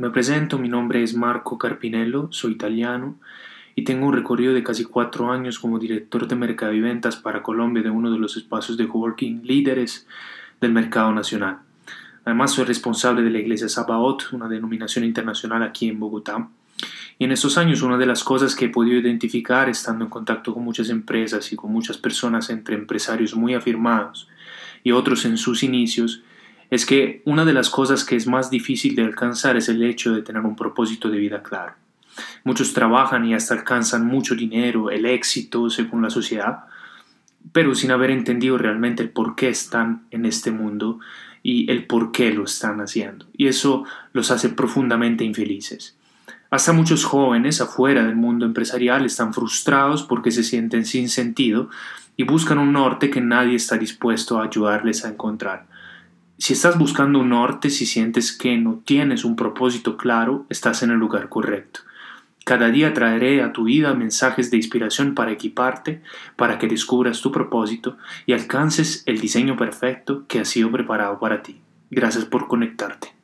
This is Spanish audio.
Me presento, mi nombre es Marco Carpinello, soy italiano y tengo un recorrido de casi cuatro años como director de mercado y ventas para Colombia de uno de los espacios de coworking líderes del mercado nacional. Además, soy responsable de la Iglesia Sabaoth, una denominación internacional aquí en Bogotá. Y en estos años, una de las cosas que he podido identificar estando en contacto con muchas empresas y con muchas personas entre empresarios muy afirmados y otros en sus inicios, es que una de las cosas que es más difícil de alcanzar es el hecho de tener un propósito de vida claro. Muchos trabajan y hasta alcanzan mucho dinero, el éxito según la sociedad, pero sin haber entendido realmente el por qué están en este mundo y el por qué lo están haciendo. Y eso los hace profundamente infelices. Hasta muchos jóvenes afuera del mundo empresarial están frustrados porque se sienten sin sentido y buscan un norte que nadie está dispuesto a ayudarles a encontrar. Si estás buscando un norte, si sientes que no tienes un propósito claro, estás en el lugar correcto. Cada día traeré a tu vida mensajes de inspiración para equiparte, para que descubras tu propósito y alcances el diseño perfecto que ha sido preparado para ti. Gracias por conectarte.